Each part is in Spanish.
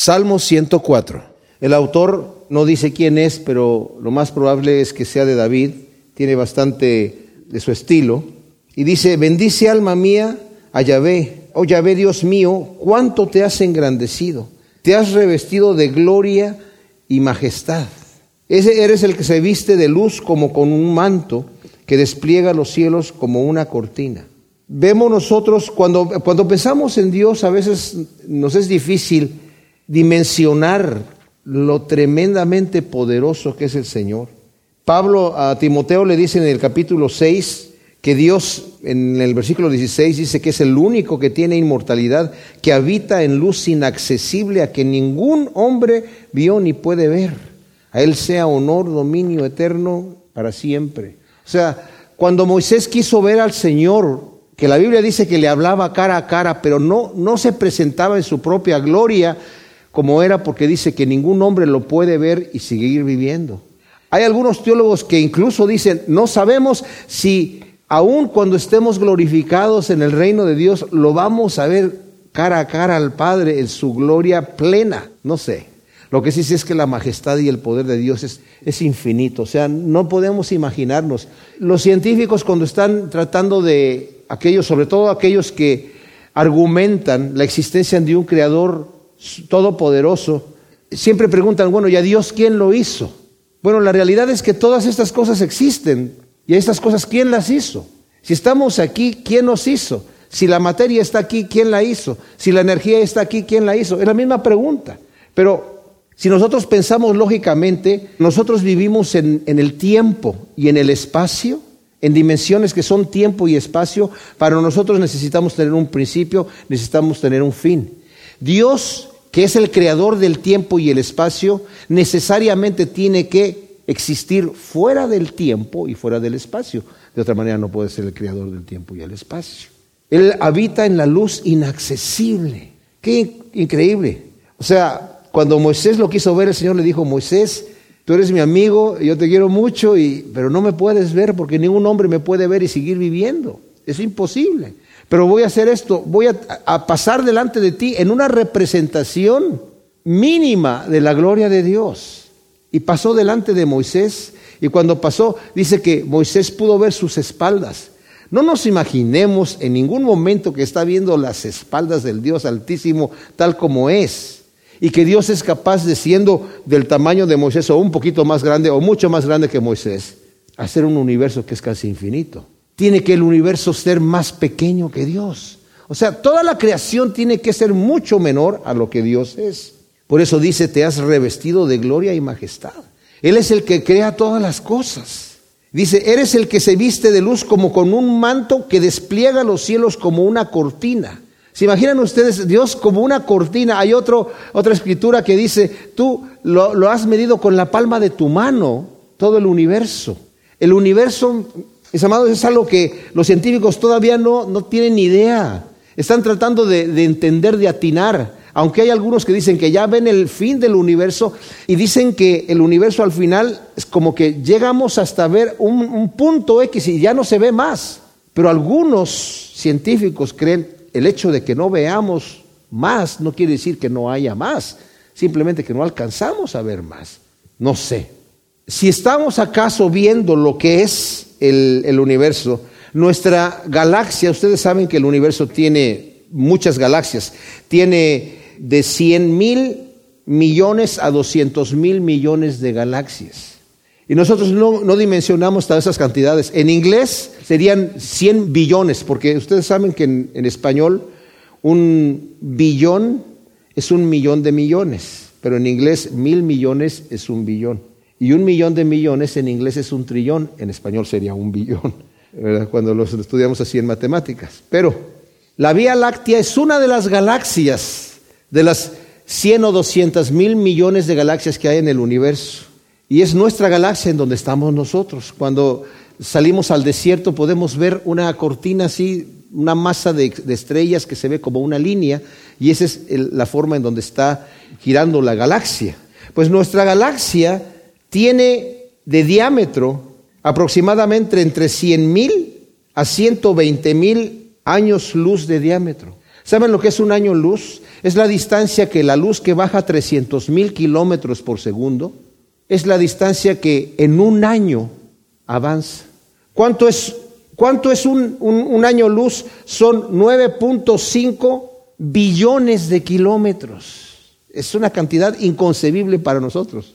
Salmo 104. El autor no dice quién es, pero lo más probable es que sea de David. Tiene bastante de su estilo. Y dice, bendice alma mía a Yahvé. Oh Yahvé Dios mío, cuánto te has engrandecido. Te has revestido de gloria y majestad. Ese eres el que se viste de luz como con un manto que despliega los cielos como una cortina. Vemos nosotros, cuando, cuando pensamos en Dios, a veces nos es difícil dimensionar lo tremendamente poderoso que es el Señor. Pablo a Timoteo le dice en el capítulo 6 que Dios en el versículo 16 dice que es el único que tiene inmortalidad, que habita en luz inaccesible a que ningún hombre vio ni puede ver. A Él sea honor, dominio eterno para siempre. O sea, cuando Moisés quiso ver al Señor, que la Biblia dice que le hablaba cara a cara, pero no, no se presentaba en su propia gloria, como era porque dice que ningún hombre lo puede ver y seguir viviendo. Hay algunos teólogos que incluso dicen, no sabemos si aun cuando estemos glorificados en el reino de Dios, lo vamos a ver cara a cara al Padre en su gloria plena. No sé. Lo que sí sé es que la majestad y el poder de Dios es, es infinito. O sea, no podemos imaginarnos. Los científicos cuando están tratando de aquellos, sobre todo aquellos que argumentan la existencia de un creador todopoderoso, siempre preguntan, bueno, ¿y a Dios quién lo hizo? Bueno, la realidad es que todas estas cosas existen. ¿Y estas cosas quién las hizo? Si estamos aquí, ¿quién nos hizo? Si la materia está aquí, ¿quién la hizo? Si la energía está aquí, ¿quién la hizo? Es la misma pregunta. Pero si nosotros pensamos lógicamente, nosotros vivimos en, en, el tiempo y en el espacio, en dimensiones que son tiempo y espacio. Para nosotros necesitamos tener un principio, necesitamos tener un fin. Dios, que es el creador del tiempo y el espacio, necesariamente tiene que existir fuera del tiempo y fuera del espacio. De otra manera no puede ser el creador del tiempo y el espacio. Él habita en la luz inaccesible. Qué increíble. O sea, cuando Moisés lo quiso ver, el Señor le dijo, Moisés, tú eres mi amigo, yo te quiero mucho, pero no me puedes ver porque ningún hombre me puede ver y seguir viviendo. Es imposible. Pero voy a hacer esto, voy a, pasar delante de ti en una representación mínima de la gloria de Dios. Y pasó delante de Moisés, y cuando pasó, dice que Moisés pudo ver sus espaldas. No nos imaginemos en ningún momento que está viendo las espaldas del Dios Altísimo tal como es, y que Dios es capaz de, siendo del tamaño de Moisés, o un poquito más grande, o mucho más grande que Moisés, hacer un universo que es casi infinito tiene que el universo ser más pequeño que Dios. O sea, toda la creación tiene que ser mucho menor a lo que Dios es. Por eso dice, te has revestido de gloria y majestad. Él es el que crea todas las cosas. Dice, eres el que se viste de luz como con un manto que despliega los cielos como una cortina. ¿Se imaginan ustedes Dios como una cortina? Hay otra escritura que dice, tú lo has medido con la palma de tu mano, todo el universo. El universo mis amados, es algo que los científicos todavía no, no tienen idea. Están tratando de, de, entender, de atinar. Aunque hay algunos que dicen que ya ven el fin del universo y dicen que el universo al final es como que llegamos hasta ver un, un punto X y ya no se ve más. Pero algunos científicos creen el hecho de que no veamos más no quiere decir que no haya más, simplemente que no alcanzamos a ver más. No sé. Si estamos acaso viendo lo que es el, universo. Nuestra galaxia, ustedes saben que el universo tiene muchas galaxias, tiene de 100 mil millones a 200 mil millones de galaxias. Y nosotros no, no, dimensionamos todas esas cantidades. En inglés serían 100 billones, porque ustedes saben que en, español un billón es un millón de millones, pero en inglés mil millones es un billón. Y un millón de millones en inglés es un trillón, en español sería un billón, ¿verdad? cuando los estudiamos así en matemáticas. Pero la Vía Láctea es una de las galaxias, de las 100 o 200 mil millones de galaxias que hay en el universo. Y es nuestra galaxia en donde estamos nosotros. Cuando salimos al desierto podemos ver una cortina así, una masa de, estrellas que se ve como una línea, y esa es la forma en donde está girando la galaxia. Pues nuestra galaxia tiene de diámetro aproximadamente entre 100 mil a 120 mil años luz de diámetro. ¿Saben lo que es un año luz? Es la distancia que la luz que baja 300 mil kilómetros por segundo, es la distancia que en un año avanza. ¿Cuánto es, cuánto es un, un año luz? Son 9.5 billones de kilómetros. Es una cantidad inconcebible para nosotros.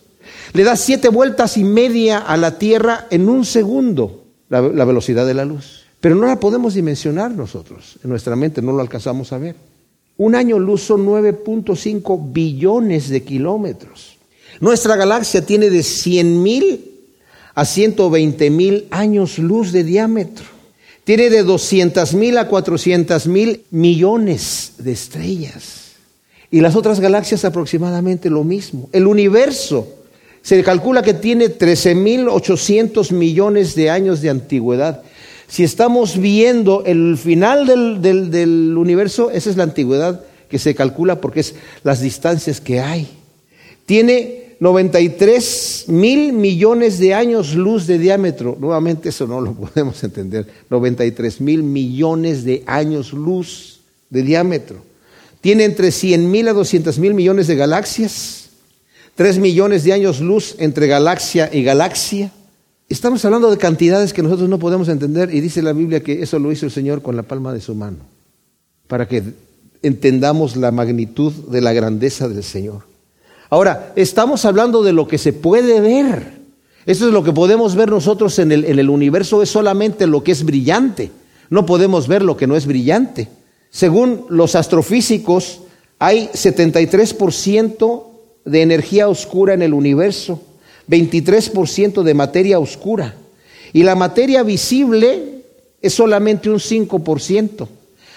Le da siete vueltas y media a la Tierra en un segundo, la, velocidad de la luz. Pero no la podemos dimensionar nosotros. En nuestra mente no lo alcanzamos a ver. Un año luz son 9.5 billones de kilómetros. Nuestra galaxia tiene de 100 mil a 120 mil años luz de diámetro. Tiene de 200 mil a 400 mil millones de estrellas. Y las otras galaxias aproximadamente lo mismo. El universo se calcula que tiene 13.800 millones de años de antigüedad. Si estamos viendo el final del, universo, esa es la antigüedad que se calcula porque es las distancias que hay. Tiene 93 mil millones de años luz de diámetro. Nuevamente eso no lo podemos entender. 93 mil millones de años luz de diámetro. Tiene entre 100 mil a 200 mil millones de galaxias, 3 millones de años luz entre galaxia y galaxia. Estamos hablando de cantidades que nosotros no podemos entender y dice la Biblia que eso lo hizo el Señor con la palma de su mano, para que entendamos la magnitud de la grandeza del Señor. Ahora, estamos hablando de lo que se puede ver. Eso es lo que podemos ver nosotros en el, en el universo, es solamente lo que es brillante. No podemos ver lo que no es brillante. Según los astrofísicos, hay 73% de energía oscura en el universo, 23% de materia oscura. Y la materia visible es solamente un 5%.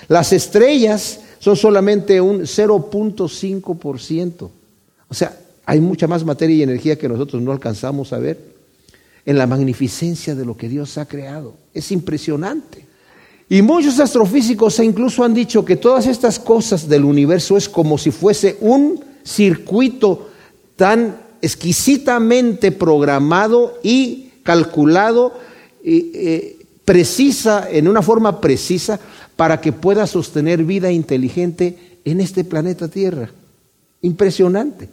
Las estrellas son solamente un 0.5%. O sea, hay mucha más materia y energía que nosotros no alcanzamos a ver en la magnificencia de lo que Dios ha creado. Es impresionante. Y muchos astrofísicos incluso han dicho que todas estas cosas del universo es como si fuese un circuito tan exquisitamente programado y calculado, eh, precisa, en una forma precisa, para que pueda sostener vida inteligente en este planeta Tierra. Impresionante.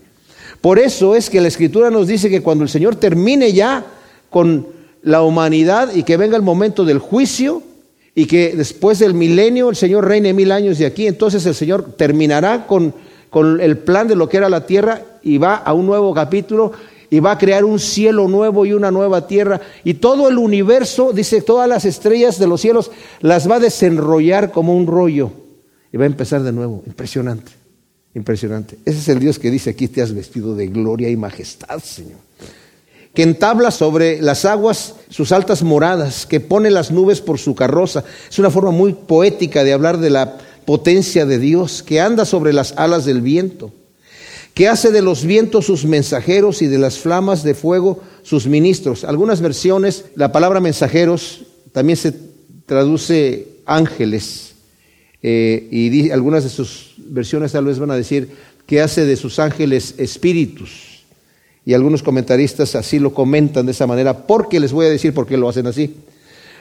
Por eso es que la Escritura nos dice que cuando el Señor termine ya con la humanidad y que venga el momento del juicio, y que después del milenio el Señor reine mil años de aquí, entonces el Señor terminará con, con el plan de lo que era la tierra y va a un nuevo capítulo y va a crear un cielo nuevo y una nueva tierra. Y todo el universo, dice, todas las estrellas de los cielos las va a desenrollar como un rollo. Y va a empezar de nuevo. Impresionante, impresionante. Ese es el Dios que dice, aquí te has vestido de gloria y majestad, Señor que entabla sobre las aguas sus altas moradas, que pone las nubes por su carroza. Es una forma muy poética de hablar de la potencia de Dios, que anda sobre las alas del viento, que hace de los vientos sus mensajeros y de las flamas de fuego sus ministros. Algunas versiones, la palabra mensajeros también se traduce ángeles, eh, y algunas de sus versiones tal vez van a decir que hace de sus ángeles espíritus y algunos comentaristas así lo comentan de esa manera, porque les voy a decir por qué lo hacen así.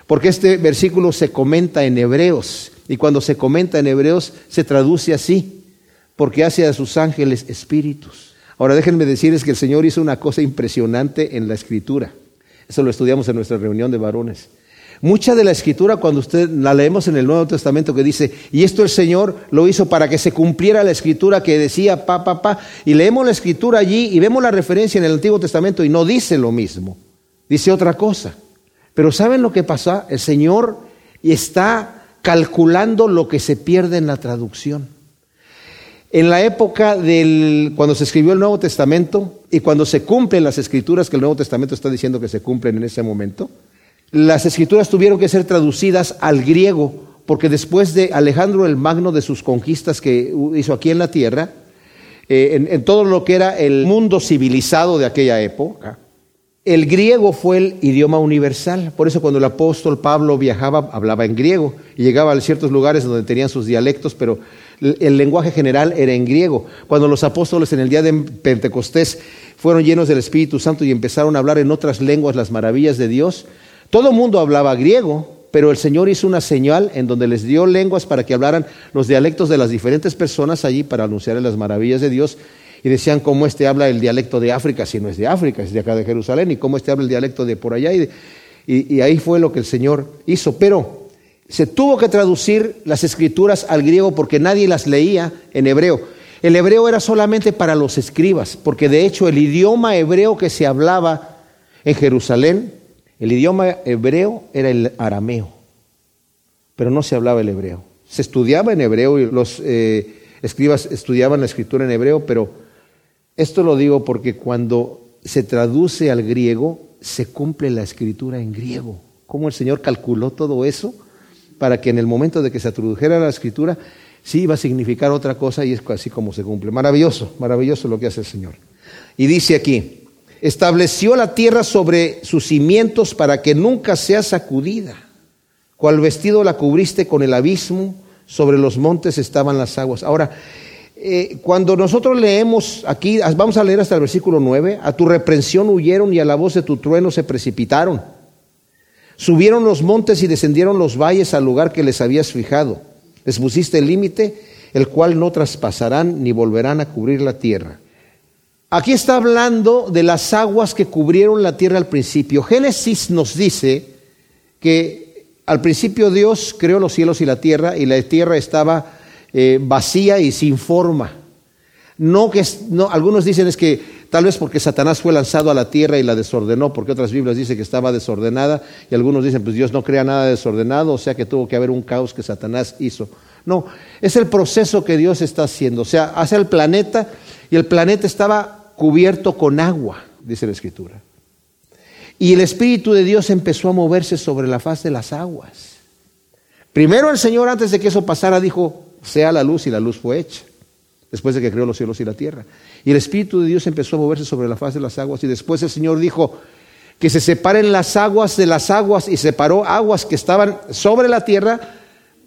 Porque este versículo se comenta en hebreos, y cuando se comenta en hebreos se traduce así, porque hace a sus ángeles espíritus. Ahora déjenme decirles que el Señor hizo una cosa impresionante en la escritura. Eso lo estudiamos en nuestra reunión de varones. Mucha de la escritura, cuando usted la leemos en el Nuevo Testamento, que dice, y esto el Señor lo hizo para que se cumpliera la escritura que decía pa, pa, pa, y leemos la escritura allí y vemos la referencia en el Antiguo Testamento y no dice lo mismo, dice otra cosa. Pero ¿saben lo que pasa? El Señor está calculando lo que se pierde en la traducción. En la época del cuando se escribió el Nuevo Testamento y cuando se cumplen las escrituras que el Nuevo Testamento está diciendo que se cumplen en ese momento, las escrituras tuvieron que ser traducidas al griego, porque después de Alejandro el Magno, de sus conquistas que hizo aquí en la tierra, eh, en, todo lo que era el mundo civilizado de aquella época, el griego fue el idioma universal. Por eso cuando el apóstol Pablo viajaba, hablaba en griego y llegaba a ciertos lugares donde tenían sus dialectos, pero el lenguaje general era en griego. Cuando los apóstoles en el día de Pentecostés fueron llenos del Espíritu Santo y empezaron a hablar en otras lenguas las maravillas de Dios, todo el mundo hablaba griego, pero el Señor hizo una señal en donde les dio lenguas para que hablaran los dialectos de las diferentes personas allí para anunciar las maravillas de Dios. Y decían cómo este habla el dialecto de África, si no es de África, es de acá de Jerusalén, y cómo este habla el dialecto de por allá. Y, y ahí fue lo que el Señor hizo. Pero se tuvo que traducir las escrituras al griego porque nadie las leía en hebreo. El hebreo era solamente para los escribas, porque de hecho el idioma hebreo que se hablaba en Jerusalén, el idioma hebreo era el arameo, pero no se hablaba el hebreo. Se estudiaba en hebreo y los eh, escribas estudiaban la escritura en hebreo, pero esto lo digo porque cuando se traduce al griego, se cumple la escritura en griego. ¿Cómo el Señor calculó todo eso? Para que en el momento de que se tradujera la escritura, sí iba a significar otra cosa y es así como se cumple. Maravilloso, maravilloso lo que hace el Señor. Y dice aquí, estableció la tierra sobre sus cimientos para que nunca sea sacudida. Cual vestido la cubriste con el abismo, sobre los montes estaban las aguas. Ahora, eh, cuando nosotros leemos aquí, vamos a leer hasta el versículo 9, a tu reprensión huyeron y a la voz de tu trueno se precipitaron. Subieron los montes y descendieron los valles al lugar que les habías fijado. Les pusiste el límite, el cual no traspasarán ni volverán a cubrir la tierra. Aquí está hablando de las aguas que cubrieron la tierra al principio. Génesis nos dice que al principio Dios creó los cielos y la tierra y la tierra estaba eh, vacía y sin forma. No que no, algunos dicen es que tal vez porque Satanás fue lanzado a la tierra y la desordenó, porque otras Biblias dicen que estaba desordenada y algunos dicen pues Dios no crea nada desordenado, o sea que tuvo que haber un caos que Satanás hizo. No, es el proceso que Dios está haciendo, o sea, hace el planeta y el planeta estaba cubierto con agua, dice la Escritura. Y el Espíritu de Dios empezó a moverse sobre la faz de las aguas. Primero el Señor, antes de que eso pasara, dijo, sea la luz y la luz fue hecha después de que creó los cielos y la tierra. Y el Espíritu de Dios empezó a moverse sobre la faz de las aguas y después el Señor dijo que se separen las aguas de las aguas y separó aguas que estaban sobre la tierra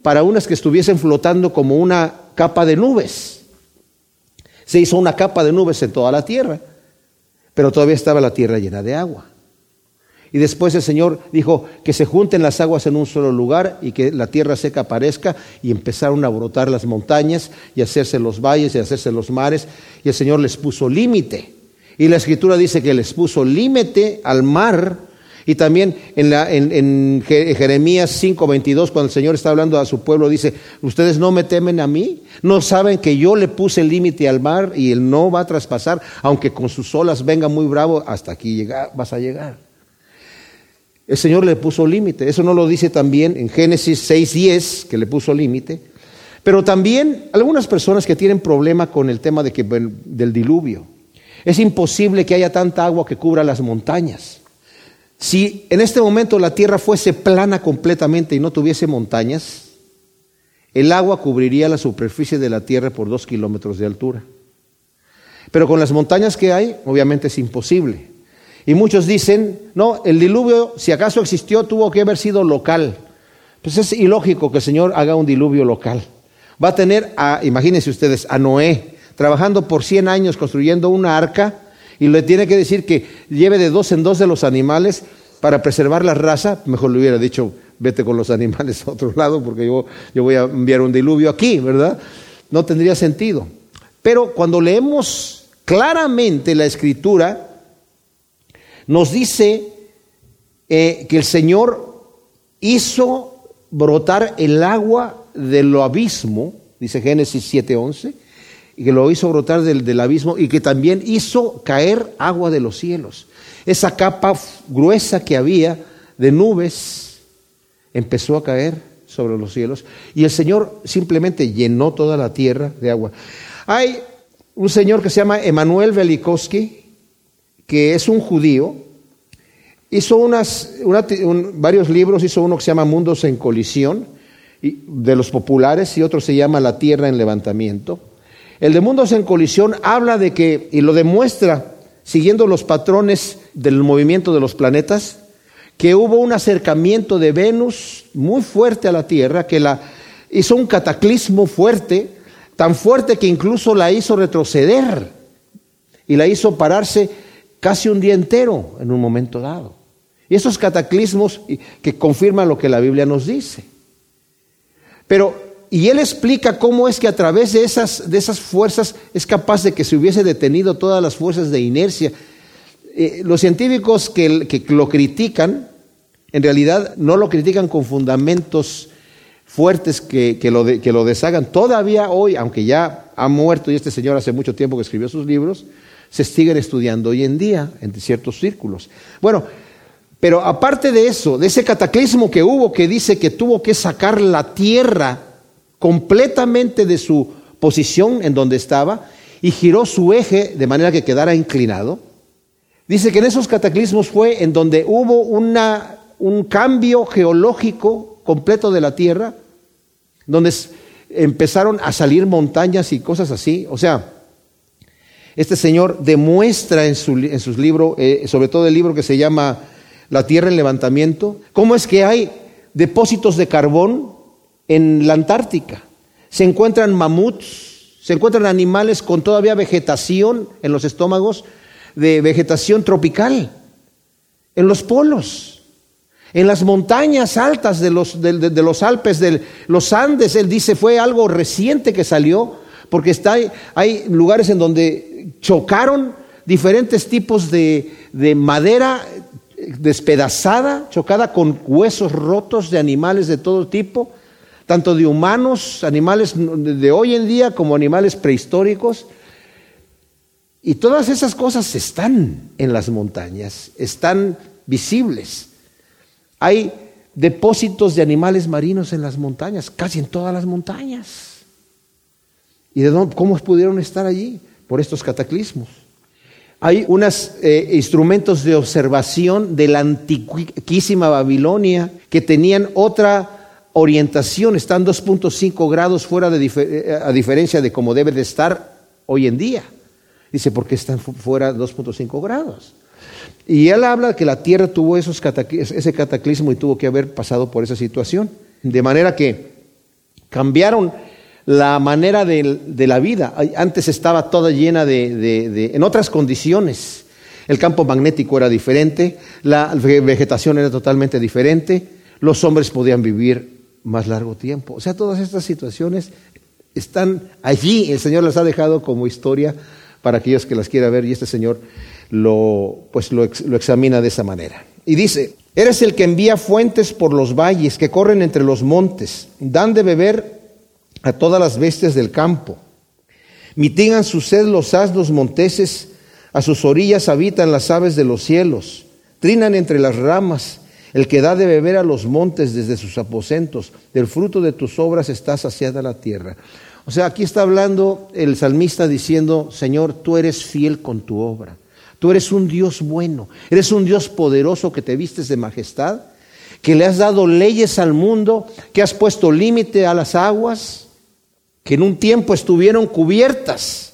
para unas que estuviesen flotando como una capa de nubes. Se hizo una capa de nubes en toda la tierra, pero todavía estaba la tierra llena de agua. Y después el Señor dijo que se junten las aguas en un solo lugar y que la tierra seca aparezca y empezaron a brotar las montañas y hacerse los valles y hacerse los mares. Y el Señor les puso límite. Y la escritura dice que les puso límite al mar. Y también en, la, Jeremías 5:22, cuando el Señor está hablando a su pueblo, dice, ustedes no me temen a mí, no saben que yo le puse límite al mar y él no va a traspasar, aunque con sus olas venga muy bravo, hasta aquí llega, vas a llegar. El Señor le puso límite. Eso no lo dice también en Génesis 6.10, que le puso límite. Pero también algunas personas que tienen problema con el tema de que, del diluvio. Es imposible que haya tanta agua que cubra las montañas. Si en este momento la tierra fuese plana completamente y no tuviese montañas, el agua cubriría la superficie de la tierra por dos kilómetros de altura. Pero con las montañas que hay, obviamente es imposible. Y muchos dicen, no, el diluvio, si acaso existió, tuvo que haber sido local. Pues es ilógico que el Señor haga un diluvio local. Va a tener a, imagínense ustedes, a Noé, trabajando por 100 años construyendo una arca, y le tiene que decir que lleve de dos en dos de los animales para preservar la raza. Mejor le hubiera dicho, vete con los animales a otro lado, porque yo, yo voy a enviar un diluvio aquí, ¿verdad? No tendría sentido. Pero cuando leemos claramente la escritura, nos dice eh, que el Señor hizo brotar el agua del abismo, dice Génesis 7:11, y que lo hizo brotar del, del, abismo y que también hizo caer agua de los cielos. Esa capa gruesa que había de nubes empezó a caer sobre los cielos y el Señor simplemente llenó toda la tierra de agua. Hay un señor que se llama Emanuel Velikowski, que es un judío, hizo unas, varios libros, hizo uno que se llama Mundos en colisión, de los populares, y otro se llama La Tierra en levantamiento. El de Mundos en colisión habla de que, y lo demuestra siguiendo los patrones del movimiento de los planetas, que hubo un acercamiento de Venus muy fuerte a la Tierra, que la hizo un cataclismo fuerte, tan fuerte que incluso la hizo retroceder y la hizo pararse casi un día entero en un momento dado. Y esos cataclismos que confirman lo que la Biblia nos dice. Pero, y él explica cómo es que a través de esas, de esas fuerzas es capaz de que se hubiese detenido todas las fuerzas de inercia. Eh, los científicos que, lo critican, en realidad no lo critican con fundamentos fuertes que, que, lo deshagan. Todavía hoy, aunque ya ha muerto y este señor hace mucho tiempo que escribió sus libros, se siguen estudiando hoy en día en ciertos círculos. Bueno, pero aparte de eso, de ese cataclismo que hubo que dice que tuvo que sacar la tierra completamente de su posición en donde estaba y giró su eje de manera que quedara inclinado, dice que en esos cataclismos fue en donde hubo un cambio geológico completo de la tierra, donde empezaron a salir montañas y cosas así. O sea, este señor demuestra en, su, en sus libros, eh, sobre todo el libro que se llama La Tierra en Levantamiento, cómo es que hay depósitos de carbón en la Antártica. Se encuentran mamuts, se encuentran animales con todavía vegetación en los estómagos, de vegetación tropical, en los polos, en las montañas altas de los, de, los Alpes, de los Andes. Él dice, fue algo reciente que salió, porque está, hay lugares en donde chocaron diferentes tipos de, madera despedazada, chocada con huesos rotos de animales de todo tipo, tanto de humanos, animales de hoy en día como animales prehistóricos. Y todas esas cosas están en las montañas, están visibles. Hay depósitos de animales marinos en las montañas, casi en todas las montañas. ¿Y de dónde, cómo pudieron estar allí? Por estos cataclismos. Hay unos eh, instrumentos de observación de la antiquísima Babilonia que tenían otra orientación, están 2.5 grados fuera de eh, a diferencia de como debe de estar hoy en día. Dice, ¿por qué están fuera 2.5 grados? Y él habla que la Tierra tuvo esos ese cataclismo y tuvo que haber pasado por esa situación. De manera que cambiaron la manera de, la vida. Antes estaba toda llena de, en otras condiciones. El campo magnético era diferente, la vegetación era totalmente diferente, los hombres podían vivir más largo tiempo. O sea, todas estas situaciones están allí. El Señor las ha dejado como historia para aquellos que las quieran ver y este Señor lo, pues lo, lo examina de esa manera. Y dice, eres el que envía fuentes por los valles que corren entre los montes, dan de beber a todas las bestias del campo. Mitigan su sed los asnos monteses, a sus orillas habitan las aves de los cielos, trinan entre las ramas, el que da de beber a los montes desde sus aposentos, del fruto de tus obras está saciada la tierra. O sea, aquí está hablando el salmista diciendo, Señor, tú eres fiel con tu obra, tú eres un Dios bueno, eres un Dios poderoso que te vistes de majestad, que le has dado leyes al mundo, que has puesto límite a las aguas, que en un tiempo estuvieron cubiertas,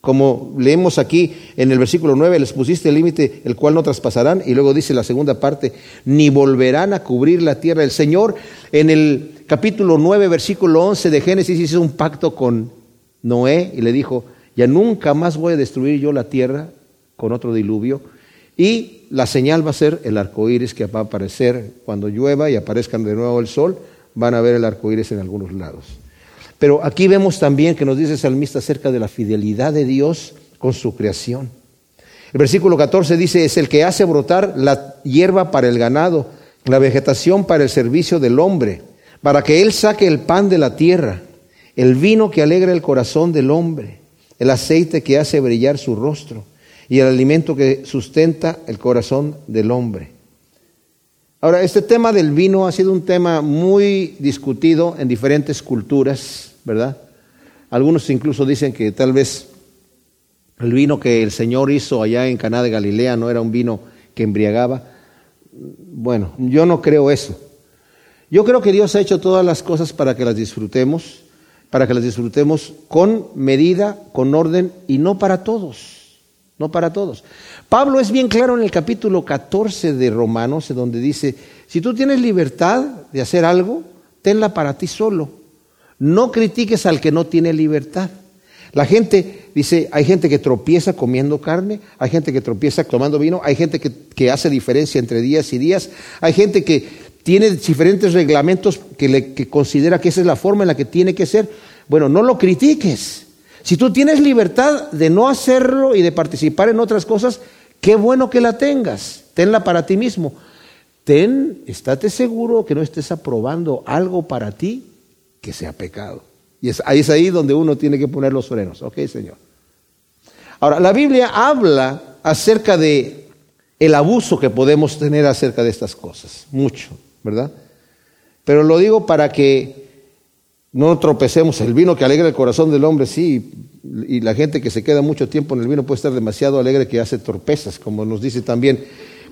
como leemos aquí en el versículo 9, les pusiste el límite, el cual no traspasarán, y luego dice la segunda parte, ni volverán a cubrir la tierra. El Señor en el capítulo 9, versículo 11 de Génesis hizo un pacto con Noé y le dijo, ya nunca más voy a destruir yo la tierra con otro diluvio, y la señal va a ser el arco iris que va a aparecer cuando llueva y aparezca de nuevo el sol, van a ver el arco iris en algunos lados. Pero aquí vemos también que nos dice el salmista acerca de la fidelidad de Dios con su creación. El versículo 14 dice, es el que hace brotar la hierba para el ganado, la vegetación para el servicio del hombre, para que él saque el pan de la tierra, el vino que alegra el corazón del hombre, el aceite que hace brillar su rostro y el alimento que sustenta el corazón del hombre. Ahora, este tema del vino ha sido un tema muy discutido en diferentes culturas. ¿Verdad? Algunos incluso dicen que tal vez el vino que el Señor hizo allá en Caná de Galilea no era un vino que embriagaba. Bueno, yo no creo eso. Yo creo que Dios ha hecho todas las cosas para que las disfrutemos, para que las disfrutemos con medida, con orden y no para todos, no para todos. Pablo es bien claro en el capítulo 14 de Romanos, donde dice, si tú tienes libertad de hacer algo, tenla para ti solo no critiques al que no tiene libertad. La gente dice, hay gente que tropieza comiendo carne, hay gente que tropieza tomando vino, hay gente que, hace diferencia entre días y días, hay gente que tiene diferentes reglamentos que, le, que considera que esa es la forma en la que tiene que ser. Bueno, no lo critiques. Si tú tienes libertad de no hacerlo y de participar en otras cosas, qué bueno que la tengas. Tenla para ti mismo. Ten, estate seguro que no estés aprobando algo para ti que sea pecado. Y es, ahí es ahí donde uno tiene que poner los frenos. Ok, Señor. Ahora, la Biblia habla acerca de el abuso que podemos tener acerca de estas cosas. Mucho, ¿verdad? Pero lo digo para que no tropecemos. El vino que alegra el corazón del hombre, sí. Y la gente que se queda mucho tiempo en el vino puede estar demasiado alegre que hace torpezas, como nos dice también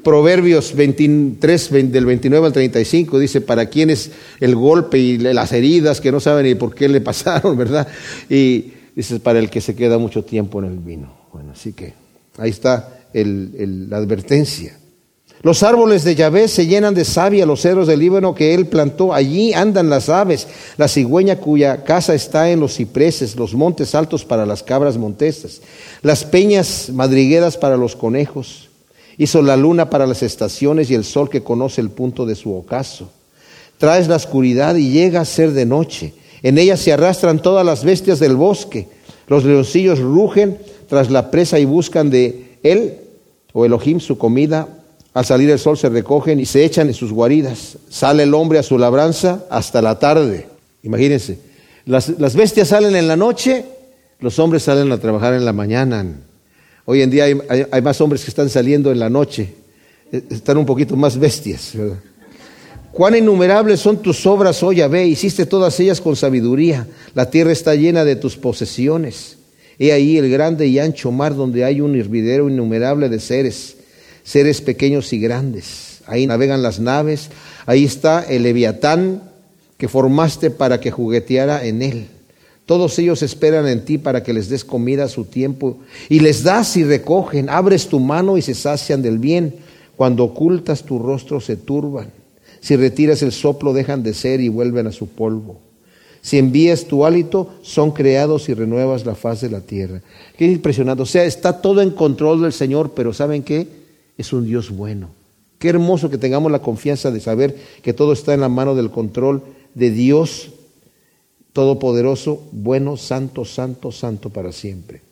Proverbios 23, del 29 al 35, dice, para quienes el golpe y las heridas que no saben ni por qué le pasaron, ¿verdad? Y dice, para el que se queda mucho tiempo en el vino. Bueno, así que ahí está la advertencia. Los árboles de Yahvé se llenan de savia, los cedros del Líbano que él plantó, allí andan las aves, la cigüeña cuya casa está en los cipreses, los montes altos para las cabras montesas, las peñas madrigueras para los conejos, hizo la luna para las estaciones y el sol que conoce el punto de su ocaso. Traes la oscuridad y llega a ser de noche, en ella se arrastran todas las bestias del bosque, los leoncillos rugen tras la presa y buscan de él, o Elohim, su comida, al salir el sol se recogen y se echan en sus guaridas. Sale el hombre a su labranza hasta la tarde. Imagínense, las, bestias salen en la noche, los hombres salen a trabajar en la mañana. Hoy en día hay, más hombres que están saliendo en la noche, eh, están un poquito más bestias. Cuán innumerables son tus obras, oh Yahvé, hiciste todas ellas con sabiduría. La tierra está llena de tus posesiones. He ahí el grande y ancho mar donde hay un hervidero innumerable de seres seres pequeños y grandes. Ahí navegan las naves, ahí está el leviatán que formaste para que jugueteara en él. Todos ellos esperan en ti para que les des comida a su tiempo y les das y recogen. Abres tu mano y se sacian del bien. Cuando ocultas tu rostro se turban. Si retiras el soplo dejan de ser y vuelven a su polvo. Si envías tu hálito, son creados y renuevas la faz de la tierra. Qué impresionante. O sea, está todo en control del Señor, pero ¿saben qué? es un Dios bueno. Qué hermoso que tengamos la confianza de saber que todo está en la mano del control de Dios Todopoderoso, bueno, santo, santo, santo para siempre.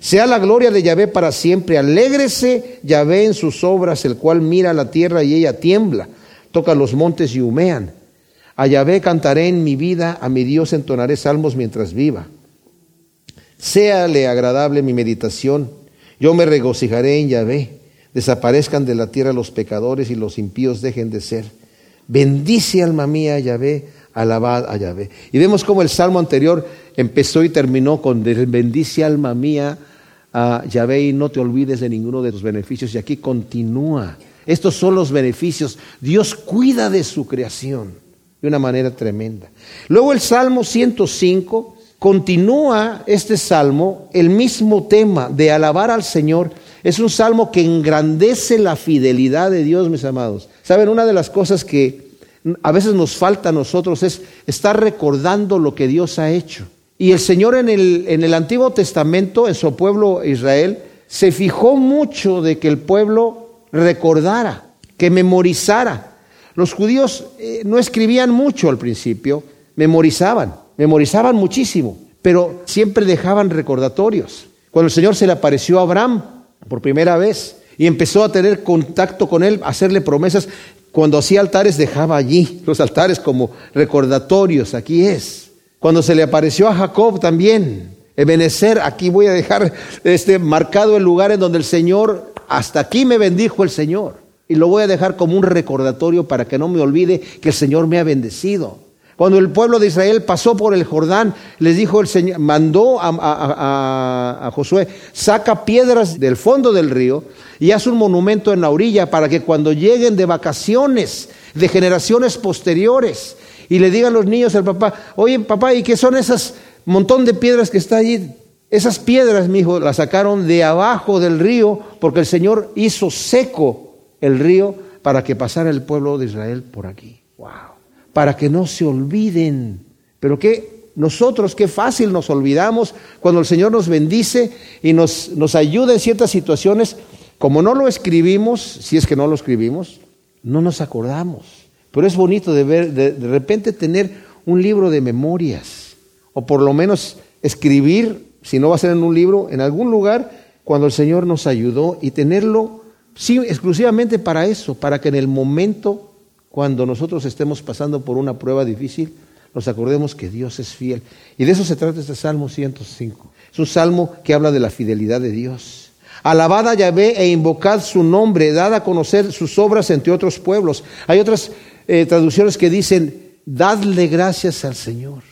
Sea la gloria de Yahvé para siempre. Alégrese Yahvé en sus obras, el cual mira la tierra y ella tiembla. Toca los montes y humean. A Yahvé cantaré en mi vida, a mi Dios entonaré salmos mientras viva. Séale agradable mi meditación. Yo me regocijaré en Yahvé desaparezcan de la tierra los pecadores y los impíos dejen de ser. Bendice alma mía Yahvé, alabad a Yahvé. Y vemos cómo el salmo anterior empezó y terminó con bendice alma mía a Yahvé y no te olvides de ninguno de tus beneficios. Y aquí continúa. Estos son los beneficios. Dios cuida de su creación de una manera tremenda. Luego el Salmo 105 continúa este salmo el mismo tema de alabar al Señor es un salmo que engrandece la fidelidad de Dios, mis amados. Saben, una de las cosas que a veces nos falta a nosotros es estar recordando lo que Dios ha hecho. Y el Señor en el, en el Antiguo Testamento, en su pueblo Israel, se fijó mucho de que el pueblo recordara, que memorizara. Los judíos eh, no escribían mucho al principio, memorizaban, memorizaban muchísimo, pero siempre dejaban recordatorios. Cuando el Señor se le apareció a Abraham, por primera vez y empezó a tener contacto con él, a hacerle promesas. Cuando hacía altares dejaba allí los altares como recordatorios, aquí es. Cuando se le apareció a Jacob también, Ebenezer, aquí voy a dejar este marcado el lugar en donde el Señor, hasta aquí me bendijo el Señor. Y lo voy a dejar como un recordatorio para que no me olvide que el Señor me ha bendecido. Cuando el pueblo de Israel pasó por el Jordán, les dijo el Señor, mandó a, Josué, saca piedras del fondo del río y haz un monumento en la orilla para que cuando lleguen de vacaciones de generaciones posteriores y le digan los niños al papá, oye papá, ¿y qué son esas montón de piedras que está allí? Esas piedras, mi hijo, las sacaron de abajo del río porque el Señor hizo seco el río para que pasara el pueblo de Israel por aquí. Wow para que no se olviden. Pero qué nosotros qué fácil nos olvidamos cuando el Señor nos bendice y nos, nos ayuda en ciertas situaciones. Como no lo escribimos, si es que no lo escribimos, no nos acordamos. Pero es bonito de ver, de, repente tener un libro de memorias, o por lo menos escribir, si no va a ser en un libro, en algún lugar, cuando el Señor nos ayudó y tenerlo sí, exclusivamente para eso, para que en el momento cuando nosotros estemos pasando por una prueba difícil, nos acordemos que Dios es fiel. Y de eso se trata este Salmo 105. Es un salmo que habla de la fidelidad de Dios. Alabad a Yahvé e invocad su nombre, dad a conocer sus obras entre otros pueblos. Hay otras eh, traducciones que dicen, dadle gracias al Señor,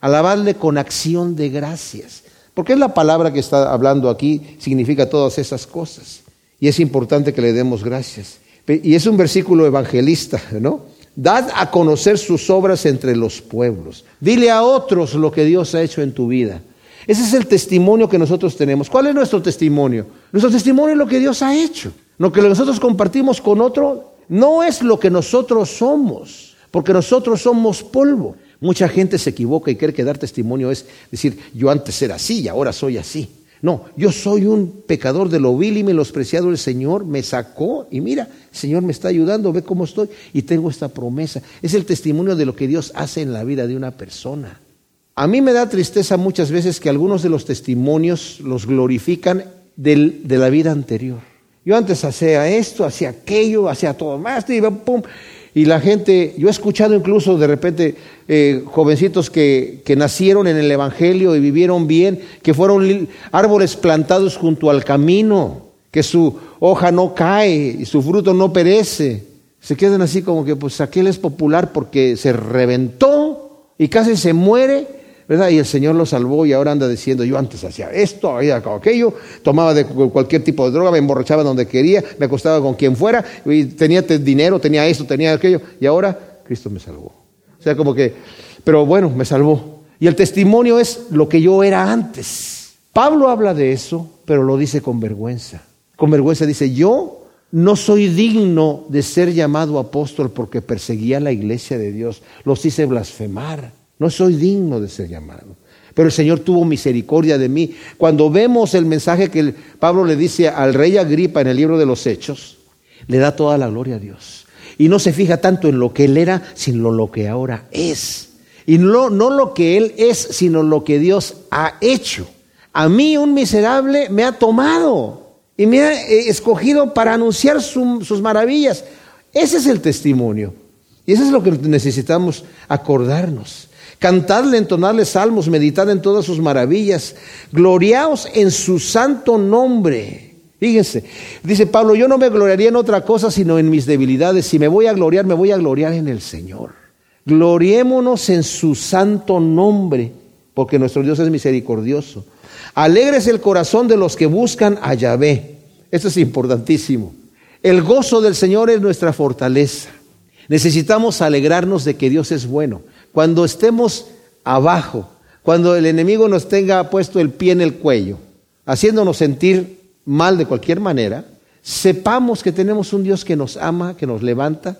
alabadle con acción de gracias. Porque es la palabra que está hablando aquí, significa todas esas cosas. Y es importante que le demos gracias. Y es un versículo evangelista, ¿no? Dad a conocer sus obras entre los pueblos. Dile a otros lo que Dios ha hecho en tu vida. Ese es el testimonio que nosotros tenemos. ¿Cuál es nuestro testimonio? Nuestro testimonio es lo que Dios ha hecho. Lo que nosotros compartimos con otro no es lo que nosotros somos, porque nosotros somos polvo. Mucha gente se equivoca y cree que dar testimonio es decir, yo antes era así y ahora soy así. No, yo soy un pecador de lo vil y menospreciado. El Señor me sacó y mira, el Señor me está ayudando, ve cómo estoy y tengo esta promesa. Es el testimonio de lo que Dios hace en la vida de una persona. A mí me da tristeza muchas veces que algunos de los testimonios los glorifican de la vida anterior. Yo antes hacía esto, hacía aquello, hacía todo más, y pum. Y la gente, yo he escuchado incluso de repente eh, jovencitos que, que, nacieron en el Evangelio y vivieron bien, que fueron árboles plantados junto al camino, que su hoja no cae y su fruto no perece. Se quedan así como que pues aquel es popular porque se reventó y casi se muere ¿verdad? Y el Señor lo salvó y ahora anda diciendo, yo antes hacía esto, hacía aquello, tomaba de cualquier tipo de droga, me emborrachaba donde quería, me acostaba con quien fuera, y tenía dinero, tenía esto, tenía aquello, y ahora Cristo me salvó. O sea, como que, pero bueno, me salvó. Y el testimonio es lo que yo era antes. Pablo habla de eso, pero lo dice con vergüenza. Con vergüenza dice, yo no soy digno de ser llamado apóstol porque perseguía la iglesia de Dios, los hice blasfemar. No soy digno de ser llamado. Pero el Señor tuvo misericordia de mí. Cuando vemos el mensaje que Pablo le dice al rey Agripa en el libro de los Hechos, le da toda la gloria a Dios. Y no se fija tanto en lo que él era, sino lo que ahora es. Y no, no lo que él es, sino lo que Dios ha hecho. A mí un miserable me ha tomado y me ha eh, escogido para anunciar sus maravillas. Ese es el testimonio. Y eso es lo que necesitamos acordarnos. Cantadle, entonadle salmos, meditad en todas sus maravillas, gloriaos en su santo nombre. Fíjense, dice Pablo, yo no me gloriaría en otra cosa sino en mis debilidades. Si me voy a gloriar, me voy a gloriar en el Señor. Gloriémonos en su santo nombre, porque nuestro Dios es misericordioso. Alegres el corazón de los que buscan a Yahvé. Esto es importantísimo. El gozo del Señor es nuestra fortaleza. Necesitamos alegrarnos de que Dios es bueno. Cuando estemos abajo, cuando el enemigo nos tenga puesto el pie en el cuello, haciéndonos sentir mal de cualquier manera, sepamos que tenemos un Dios que nos ama, que nos levanta,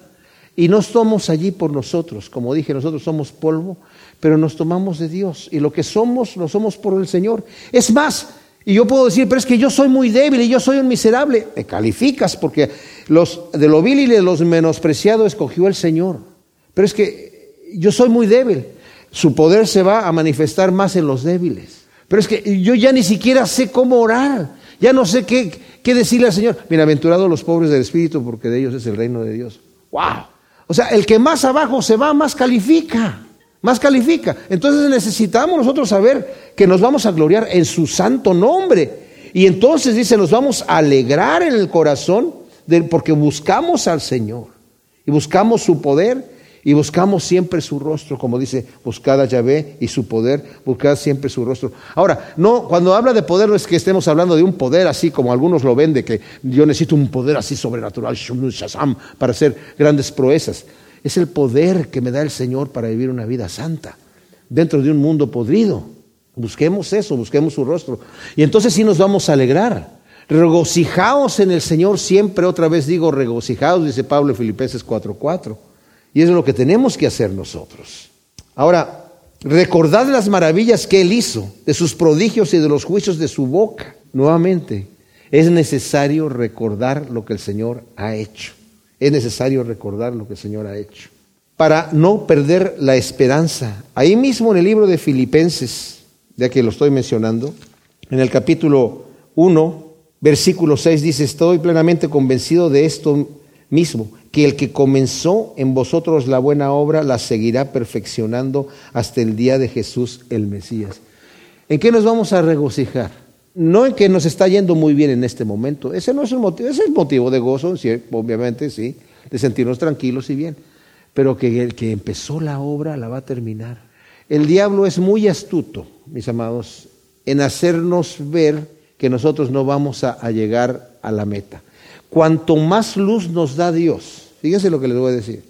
y no estamos allí por nosotros. Como dije, nosotros somos polvo, pero nos tomamos de Dios. Y lo que somos, lo somos por el Señor. Es más, y yo puedo decir, pero es que yo soy muy débil y yo soy un miserable. Me calificas porque los, de lo vil y de los menospreciados escogió el Señor. Pero es que yo soy muy débil. Su poder se va a manifestar más en los débiles. Pero es que yo ya ni siquiera sé cómo orar. Ya no sé qué, qué decirle al Señor. Bienaventurados los pobres del Espíritu, porque de ellos es el reino de Dios. ¡Wow! O sea, el que más abajo se va, más califica. Más califica. Entonces necesitamos nosotros saber que nos vamos a gloriar en su santo nombre. Y entonces dice, nos vamos a alegrar en el corazón porque buscamos al Señor. Y buscamos su poder y buscamos siempre su rostro, como dice, buscad a Yahvé y su poder, buscad siempre su rostro. Ahora, no, cuando habla de poder no es que estemos hablando de un poder así como algunos lo ven, de que yo necesito un poder así sobrenatural, para hacer grandes proezas. Es el poder que me da el Señor para vivir una vida santa, dentro de un mundo podrido. Busquemos eso, busquemos su rostro. Y entonces sí nos vamos a alegrar. Regocijaos en el Señor siempre, otra vez digo regocijaos, dice Pablo en Filipenses 4:4. Y eso es lo que tenemos que hacer nosotros. Ahora, Recordad las maravillas que Él hizo, de sus prodigios y de los juicios de su boca. Nuevamente, es necesario recordar lo que el Señor ha hecho. Es necesario recordar lo que el Señor ha hecho. Para no perder la esperanza. Ahí mismo en el libro de Filipenses, ya que lo estoy mencionando, en el capítulo 1, versículo 6 dice, estoy plenamente convencido de esto mismo, que el que comenzó en vosotros la buena obra la seguirá perfeccionando hasta el día de Jesús el Mesías. ¿En qué nos vamos a regocijar? No en que nos está yendo muy bien en este momento. Ese no es el motivo, ese es motivo de gozo, obviamente, sí, de sentirnos tranquilos y bien. Pero que el que empezó la obra la va a terminar. El diablo es muy astuto, mis amados, en hacernos ver que nosotros no vamos a llegar a la meta. Cuanto más luz nos da Dios, Fíjense lo que les voy a decir.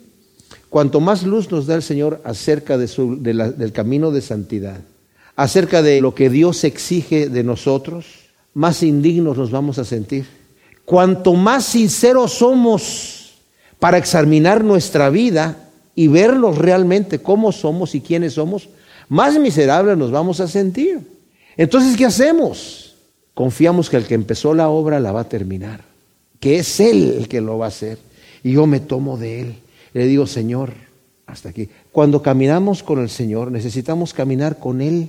Cuanto más luz nos da el Señor acerca del camino de santidad, acerca de lo que Dios exige de nosotros, más indignos nos vamos a sentir. Cuanto más sinceros somos para examinar nuestra vida y vernos realmente cómo somos y quiénes somos, más miserables nos vamos a sentir. Entonces, ¿qué hacemos? Confiamos que el que empezó la obra la va a terminar, que es Él el que lo va a hacer y yo me tomo de Él. Le digo, Señor, hasta aquí. Cuando caminamos con el Señor, necesitamos caminar con Él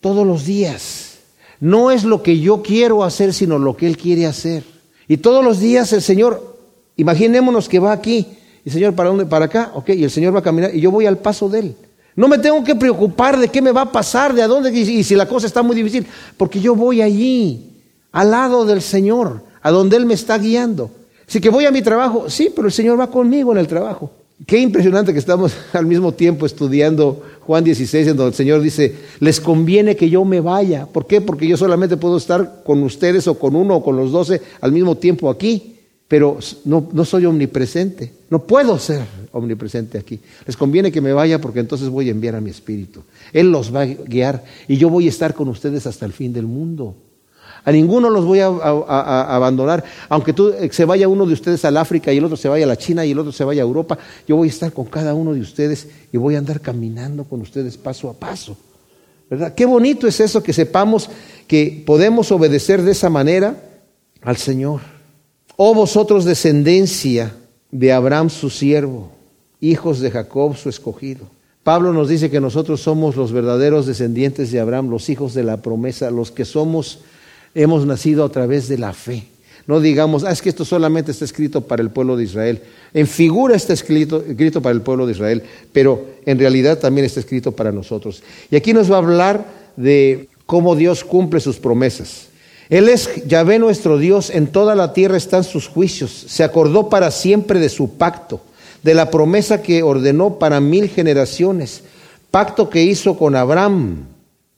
todos los días. No es lo que yo quiero hacer, sino lo que Él quiere hacer. Y todos los días el Señor, imaginémonos que va aquí, y Señor, ¿para dónde? Para acá, ok, y el Señor va a caminar, y yo voy al paso de Él. No me tengo que preocupar de qué me va a pasar, de a dónde, y si la cosa está muy difícil, porque yo voy allí, al lado del Señor, a donde Él me está guiando. Si que voy a mi trabajo, sí, pero el Señor va conmigo en el trabajo. Qué impresionante que estamos al mismo tiempo estudiando Juan 16, en donde el Señor dice, les conviene que yo me vaya. ¿Por qué? Porque yo solamente puedo estar con ustedes o con uno o con los doce al mismo tiempo aquí, pero no, no soy omnipresente. No puedo ser omnipresente aquí. Les conviene que me vaya porque entonces voy a enviar a mi espíritu. Él los va a guiar y yo voy a estar con ustedes hasta el fin del mundo. A ninguno los voy a, abandonar. Aunque tú, eh, se vaya uno de ustedes al África y el otro se vaya a la China y el otro se vaya a Europa, yo voy a estar con cada uno de ustedes y voy a andar caminando con ustedes paso a paso. ¿Verdad? Qué bonito es eso que sepamos que podemos obedecer de esa manera al Señor. Oh vosotros descendencia de Abraham su siervo, hijos de Jacob su escogido. Pablo nos dice que nosotros somos los verdaderos descendientes de Abraham, los hijos de la promesa, los que somos hemos nacido a través de la fe. No digamos, ah, es que esto solamente está escrito para el pueblo de Israel. En figura está escrito, escrito para el pueblo de Israel, pero en realidad también está escrito para nosotros. Y aquí nos va a hablar de cómo Dios cumple sus promesas. Él es Yahvé nuestro Dios, en toda la tierra están sus juicios. Se acordó para siempre de su pacto, de la promesa que ordenó para mil generaciones, pacto que hizo con Abraham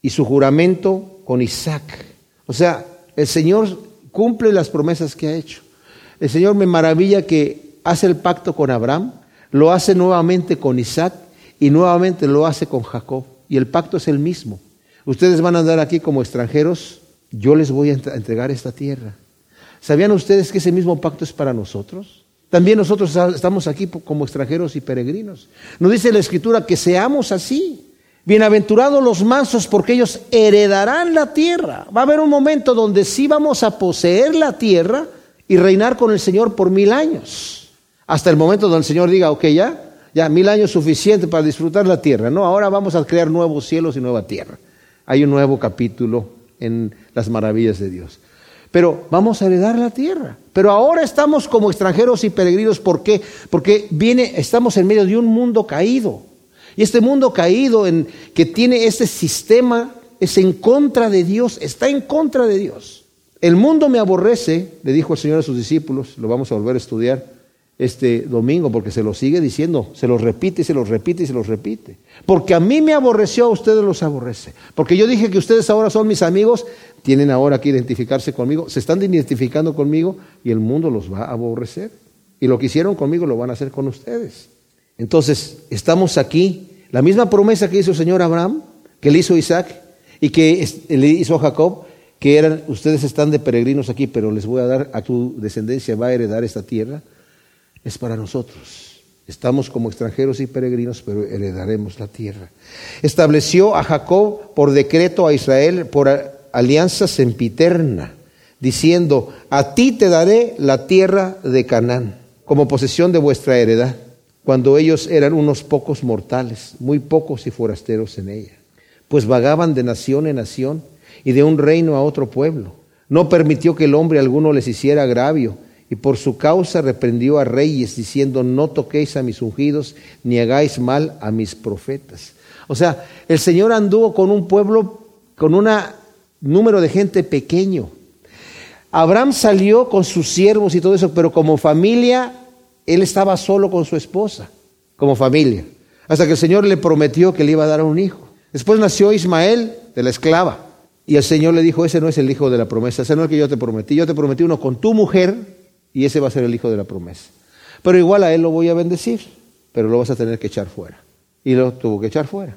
y su juramento con Isaac. O sea, el Señor cumple las promesas que ha hecho. El Señor me maravilla que hace el pacto con Abraham, lo hace nuevamente con Isaac y nuevamente lo hace con Jacob. Y el pacto es el mismo. Ustedes van a andar aquí como extranjeros, yo les voy a entregar esta tierra. ¿Sabían ustedes que ese mismo pacto es para nosotros? También nosotros estamos aquí como extranjeros y peregrinos. Nos dice la Escritura que seamos así. Bienaventurados los mansos porque ellos heredarán la tierra. Va a haber un momento donde sí vamos a poseer la tierra y reinar con el Señor por mil años. Hasta el momento donde el Señor diga, ok, ya, ya, mil años suficiente para disfrutar la tierra. No, ahora vamos a crear nuevos cielos y nueva tierra. Hay un nuevo capítulo en las maravillas de Dios. Pero vamos a heredar la tierra. Pero ahora estamos como extranjeros y peregrinos. ¿Por qué? Porque viene, estamos en medio de un mundo caído. Y este mundo caído en que tiene este sistema es en contra de Dios, está en contra de Dios. El mundo me aborrece, le dijo el Señor a sus discípulos, lo vamos a volver a estudiar este domingo porque se lo sigue diciendo, se lo repite se lo repite y se lo repite. Porque a mí me aborreció, a ustedes los aborrece. Porque yo dije que ustedes ahora son mis amigos, tienen ahora que identificarse conmigo, se están identificando conmigo y el mundo los va a aborrecer. Y lo que hicieron conmigo lo van a hacer con ustedes. Entonces, estamos aquí, la misma promesa que hizo el Señor Abraham, que le hizo Isaac y que le hizo Jacob, que eran, ustedes están de peregrinos aquí, pero les voy a dar, a tu descendencia va a heredar esta tierra, es para nosotros. Estamos como extranjeros y peregrinos, pero heredaremos la tierra. Estableció a Jacob por decreto a Israel por alianza sempiterna, diciendo, a ti te daré la tierra de Canaán como posesión de vuestra heredad, cuando ellos eran unos pocos mortales, muy pocos y forasteros en ella, pues vagaban de nación en nación y de un reino a otro pueblo. No permitió que el hombre alguno les hiciera agravio, y por su causa reprendió a reyes, diciendo, no toquéis a mis ungidos, ni hagáis mal a mis profetas. O sea, el Señor anduvo con un pueblo, con un número de gente pequeño. Abraham salió con sus siervos y todo eso, pero como familia, él estaba solo con su esposa, como familia. Hasta que el Señor le prometió que le iba a dar un hijo. Después nació Ismael de la esclava. Y el Señor le dijo, ese no es el hijo de la promesa, ese no es el que yo te prometí. Yo te prometí uno con tu mujer y ese va a ser el hijo de la promesa. Pero igual a él lo voy a bendecir, pero lo vas a tener que echar fuera. Y lo tuvo que echar fuera.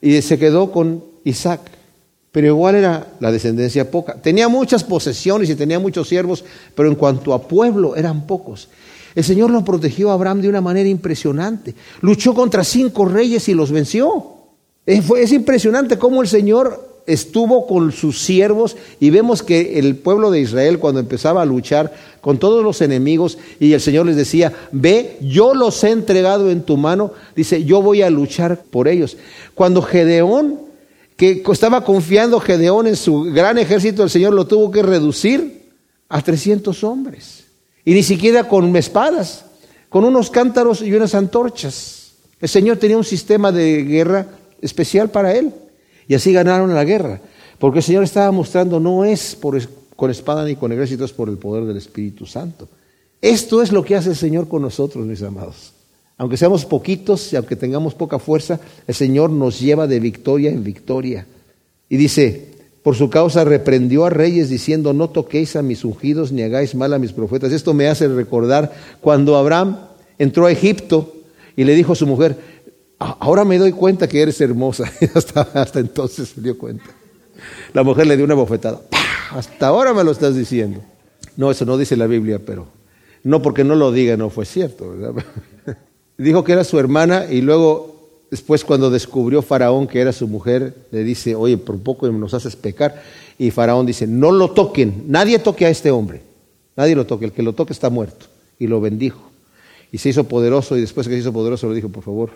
Y se quedó con Isaac. Pero igual era la descendencia poca. Tenía muchas posesiones y tenía muchos siervos, pero en cuanto a pueblo eran pocos. El Señor lo protegió a Abraham de una manera impresionante. Luchó contra cinco reyes y los venció. Es, es impresionante cómo el Señor estuvo con sus siervos y vemos que el pueblo de Israel cuando empezaba a luchar con todos los enemigos y el Señor les decía, ve, yo los he entregado en tu mano, dice, yo voy a luchar por ellos. Cuando Gedeón, que estaba confiando Gedeón en su gran ejército, el Señor lo tuvo que reducir a 300 hombres. Y ni siquiera con espadas, con unos cántaros y unas antorchas. El Señor tenía un sistema de guerra especial para él. Y así ganaron la guerra. Porque el Señor estaba mostrando, no es por, con espada ni con ejército, es por el poder del Espíritu Santo. Esto es lo que hace el Señor con nosotros, mis amados. Aunque seamos poquitos y aunque tengamos poca fuerza, el Señor nos lleva de victoria en victoria. Y dice, por su causa reprendió a reyes diciendo, no toquéis a mis ungidos ni hagáis mal a mis profetas. Esto me hace recordar cuando Abraham entró a Egipto y le dijo a su mujer, ahora me doy cuenta que eres hermosa. hasta, hasta entonces se dio cuenta. La mujer le dio una bofetada. Hasta ahora me lo estás diciendo. No, eso no dice la Biblia, pero no porque no lo diga no fue cierto. Dijo que era su hermana y luego, después cuando descubrió Faraón que era su mujer, le dice, oye, por poco nos haces pecar. Y Faraón dice, no lo toquen, nadie toque a este hombre. Nadie lo toque, el que lo toque está muerto. Y lo bendijo. Y se hizo poderoso y después que se hizo poderoso le dijo, por favor,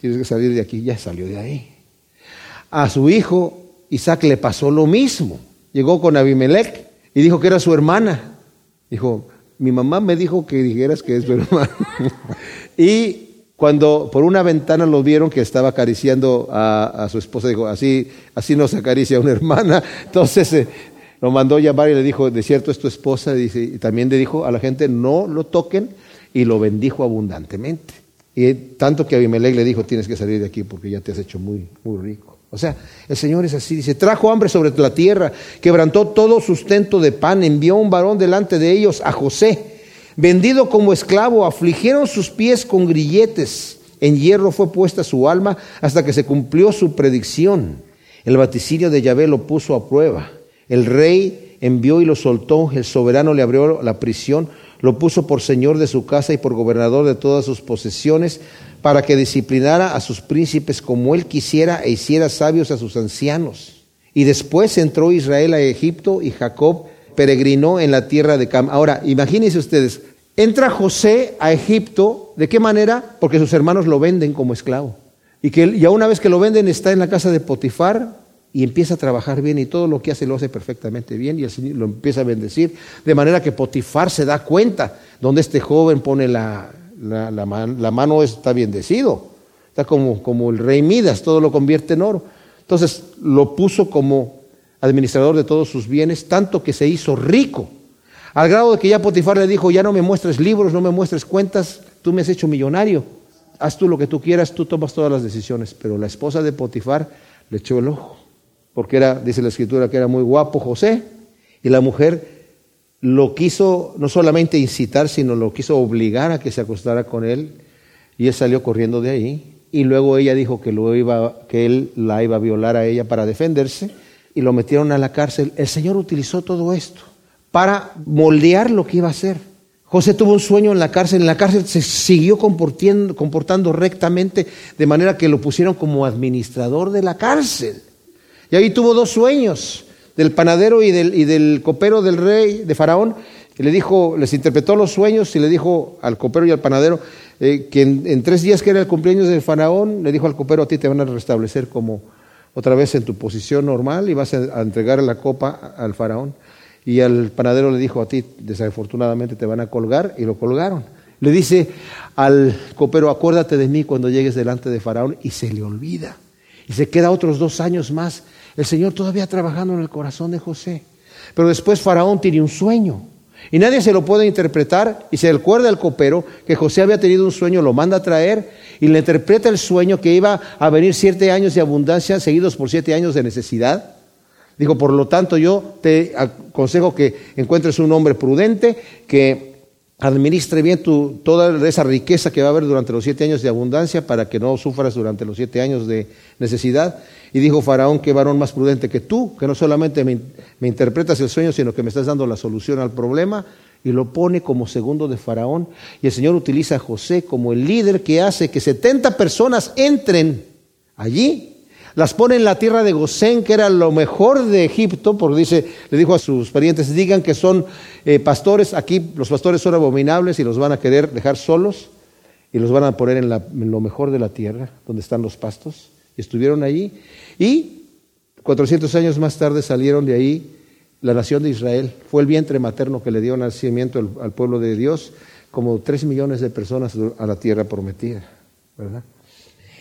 tienes que salir de aquí, ya salió de ahí. A su hijo Isaac le pasó lo mismo. Llegó con Abimelech y dijo que era su hermana. Dijo, mi mamá me dijo que dijeras que es su hermana. y cuando por una ventana lo vieron que estaba acariciando a, su esposa, dijo, así, así no se acaricia una hermana. Entonces eh, lo mandó llamar y le dijo, de cierto es tu esposa. Y también le dijo a la gente, no lo toquen, y lo bendijo abundantemente. Y tanto que Abimelech le dijo, tienes que salir de aquí porque ya te has hecho muy, muy rico. O sea, el Señor es así, dice, trajo hambre sobre la tierra, quebrantó todo sustento de pan, envió un varón delante de ellos, a José, vendido como esclavo, afligieron sus pies con grilletes, en hierro fue puesta su alma hasta que se cumplió su predicción. El vaticinio de Yahvé lo puso a prueba. El rey envió y lo soltó, el soberano le abrió la prisión, lo puso por señor de su casa y por gobernador de todas sus posesiones, para que disciplinara a sus príncipes como él quisiera e hiciera sabios a sus ancianos. Y después entró Israel a Egipto y Jacob peregrinó en la tierra de Cam. Ahora, imagínense ustedes, entra José a Egipto, ¿de qué manera? Porque sus hermanos lo venden como esclavo. Y que ya una vez que lo venden está en la casa de Potifar, y empieza a trabajar bien y todo lo que hace lo hace perfectamente bien y el Señor lo empieza a bendecir, de manera que Potifar se da cuenta donde este joven pone la, la, la, mano está bendecido, está como, como el rey Midas, todo lo convierte en oro. Entonces lo puso como administrador de todos sus bienes, tanto que se hizo rico, al grado de que ya Potifar le dijo, ya no me muestres libros, no me muestres cuentas, tú me has hecho millonario, haz tú lo que tú quieras, tú tomas todas las decisiones, pero la esposa de Potifar le echó el ojo porque era, dice la escritura, que era muy guapo José, y la mujer lo quiso no solamente incitar, sino lo quiso obligar a que se acostara con él, y él salió corriendo de ahí, y luego ella dijo que, que él la iba a violar a ella para defenderse, y lo metieron a la cárcel. El Señor utilizó todo esto para moldear lo que iba a hacer. José tuvo un sueño en la cárcel, en la cárcel se siguió comportando, comportando rectamente, de manera que lo pusieron como administrador de la cárcel. Y ahí tuvo dos sueños, del panadero y del, y del copero del rey, de Faraón, y le dijo, les interpretó los sueños y le dijo al copero y al panadero eh, que en, tres días que era el cumpleaños del faraón, le dijo al copero, a ti te van a restablecer como otra vez en tu posición normal y vas a, entregar la copa al faraón. Y al panadero le dijo, a ti desafortunadamente te van a colgar y lo colgaron. Le dice al copero, acuérdate de mí cuando llegues delante de Faraón y se le olvida. Y se queda otros dos años más. El Señor todavía trabajando en el corazón de José. Pero después Faraón tiene un sueño. Y nadie se lo puede interpretar. Y se acuerda el copero que José había tenido un sueño, lo manda a traer y le interpreta el sueño que iba a venir siete años de abundancia seguidos por siete años de necesidad. Dijo, por lo tanto, yo te aconsejo que encuentres un hombre prudente, que administre bien toda esa riqueza que va a haber durante los siete años de abundancia para que no sufras durante los siete años de necesidad. Y dijo Faraón, qué varón más prudente que tú, que no solamente me, me interpretas el sueño, sino que me estás dando la solución al problema. Y lo pone como segundo de Faraón. Y el Señor utiliza a José como el líder que hace que 70 personas entren allí las pone en la tierra de Gosén, que era lo mejor de Egipto, porque dice, le dijo a sus parientes, digan que son eh, pastores, aquí los pastores son abominables y los van a querer dejar solos y los van a poner en, en lo mejor de la tierra, donde están los pastos. Y estuvieron allí. Y 400 años más tarde salieron de ahí la nación de Israel. Fue el vientre materno que le dio nacimiento al, al pueblo de Dios, como tres millones de personas a la tierra prometida, ¿verdad?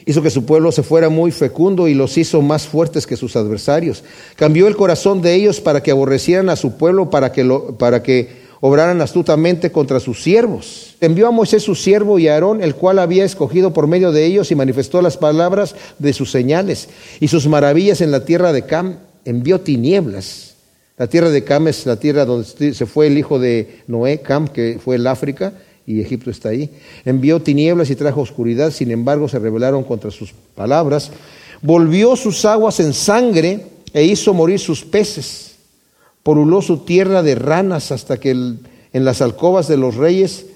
Hizo que su pueblo se fuera muy fecundo y los hizo más fuertes que sus adversarios. Cambió el corazón de ellos para que aborrecieran a su pueblo, para que, obraran astutamente contra sus siervos. Envió a Moisés su siervo y a Aarón, el cual había escogido por medio de ellos y manifestó las palabras de sus señales y sus maravillas en la tierra de Cam. Envió tinieblas. La tierra de Cam es la tierra donde se fue el hijo de Noé, Cam, que fue el África y Egipto está ahí. Envió tinieblas y trajo oscuridad, sin embargo se rebelaron contra sus palabras. Volvió sus aguas en sangre e hizo morir sus peces. Poruló su tierra de ranas hasta que en las alcobas de los reyes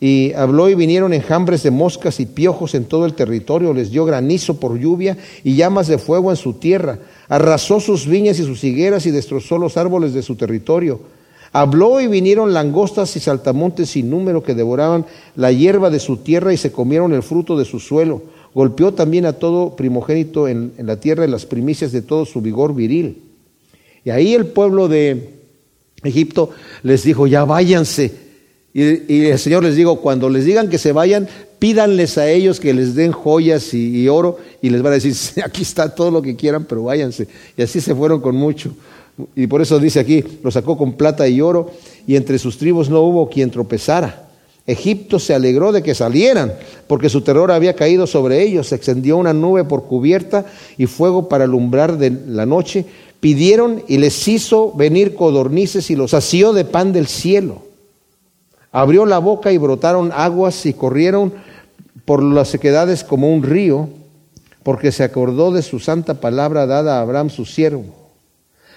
y habló y vinieron enjambres de moscas y piojos en todo el territorio, les dio granizo por lluvia y llamas de fuego en su tierra, arrasó sus viñas y sus higueras y destrozó los árboles de su territorio Habló y vinieron langostas y saltamontes sin número que devoraban la hierba de su tierra y se comieron el fruto de su suelo. Golpeó también a todo primogénito en, la tierra y las primicias de todo su vigor viril. Y ahí el pueblo de Egipto les dijo, ya váyanse. Y, el Señor les dijo, cuando les digan que se vayan, pídanles a ellos que les den joyas y, y oro y les van a decir, aquí está todo lo que quieran, pero váyanse. Y así se fueron con mucho. Y por eso dice aquí, lo sacó con plata y oro, y entre sus tribus no hubo quien tropezara. Egipto se alegró de que salieran, porque su terror había caído sobre ellos. Se extendió una nube por cubierta y fuego para alumbrar de la noche. Pidieron y les hizo venir codornices y los sació de pan del cielo. Abrió la boca y brotaron aguas y corrieron por las sequedades como un río, porque se acordó de su santa palabra dada a Abraham su siervo.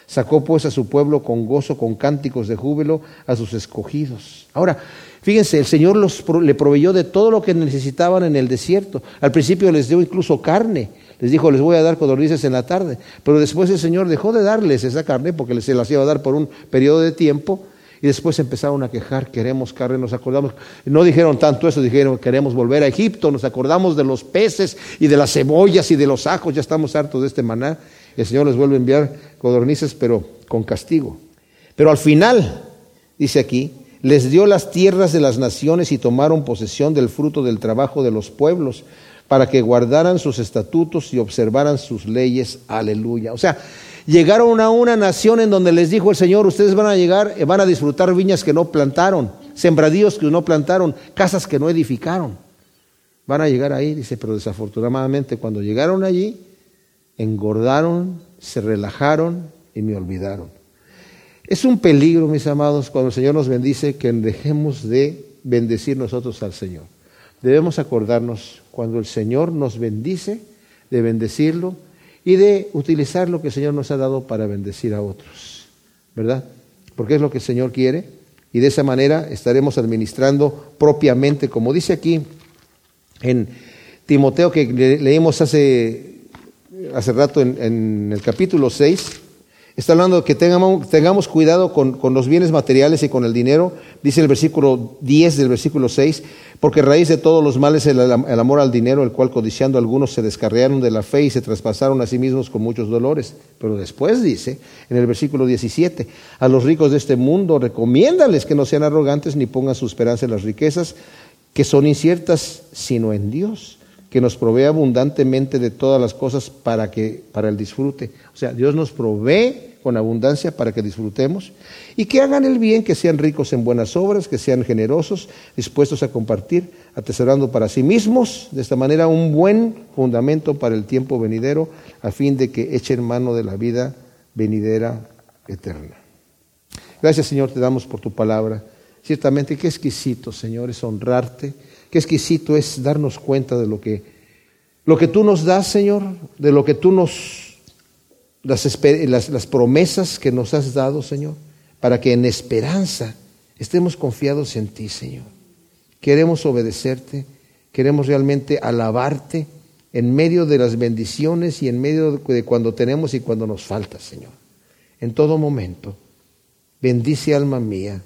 Sacó pues a su pueblo con gozo, con cánticos de júbilo, a sus escogidos. Ahora, fíjense, el Señor los, le proveyó de todo lo que necesitaban en el desierto. Al principio les dio incluso carne. Les dijo, les voy a dar codornices en la tarde. Pero después el Señor dejó de darles esa carne porque se las iba a dar por un periodo de tiempo. Y después empezaron a quejar, queremos carne, nos acordamos. No dijeron tanto eso, dijeron, queremos volver a Egipto, nos acordamos de los peces y de las cebollas y de los ajos, ya estamos hartos de este maná el Señor les vuelve a enviar codornices, pero con castigo. Pero al final, dice aquí, les dio las tierras de las naciones y tomaron posesión del fruto del trabajo de los pueblos para que guardaran sus estatutos y observaran sus leyes. Aleluya. O sea, llegaron a una nación en donde les dijo el Señor, ustedes van a llegar, eh, van a disfrutar viñas que no plantaron, sembradíos que no plantaron, casas que no edificaron. Van a llegar ahí, dice, pero desafortunadamente cuando llegaron allí, engordaron, se relajaron y me olvidaron. Es un peligro, mis amados, cuando el Señor nos bendice, que dejemos de bendecir nosotros al Señor. Debemos acordarnos, cuando el Señor nos bendice, de bendecirlo y de utilizar lo que el Señor nos ha dado para bendecir a otros. ¿Verdad? Porque es lo que el Señor quiere y de esa manera estaremos administrando propiamente, como dice aquí en Timoteo que leímos hace, hace rato en, el capítulo 6, Está hablando de que tengamos, tengamos cuidado con, los bienes materiales y con el dinero, dice el versículo 10 del versículo 6, porque raíz de todos los males es el, el, amor al dinero, el cual codiciando algunos se descarriaron de la fe y se traspasaron a sí mismos con muchos dolores. Pero después dice, en el versículo 17, a los ricos de este mundo recomiéndales que no sean arrogantes ni pongan su esperanza en las riquezas, que son inciertas, sino en Dios que nos provee abundantemente de todas las cosas para que para el disfrute. O sea, Dios nos provee con abundancia para que disfrutemos y que hagan el bien, que sean ricos en buenas obras, que sean generosos, dispuestos a compartir, atesorando para sí mismos de esta manera un buen fundamento para el tiempo venidero, a fin de que echen mano de la vida venidera eterna. Gracias, Señor, te damos por tu palabra. Ciertamente, qué exquisito, Señor, es honrarte Qué exquisito es darnos cuenta de lo que, lo que tú nos das, Señor, de lo que tú nos, las, las, las promesas que nos has dado, Señor, para que en esperanza estemos confiados en ti, Señor. Queremos obedecerte, queremos realmente alabarte en medio de las bendiciones y en medio de cuando tenemos y cuando nos falta, Señor. En todo momento, bendice alma mía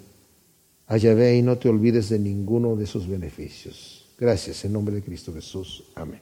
Allá ve y no te olvides de ninguno de sus beneficios. Gracias en nombre de Cristo Jesús. Amén.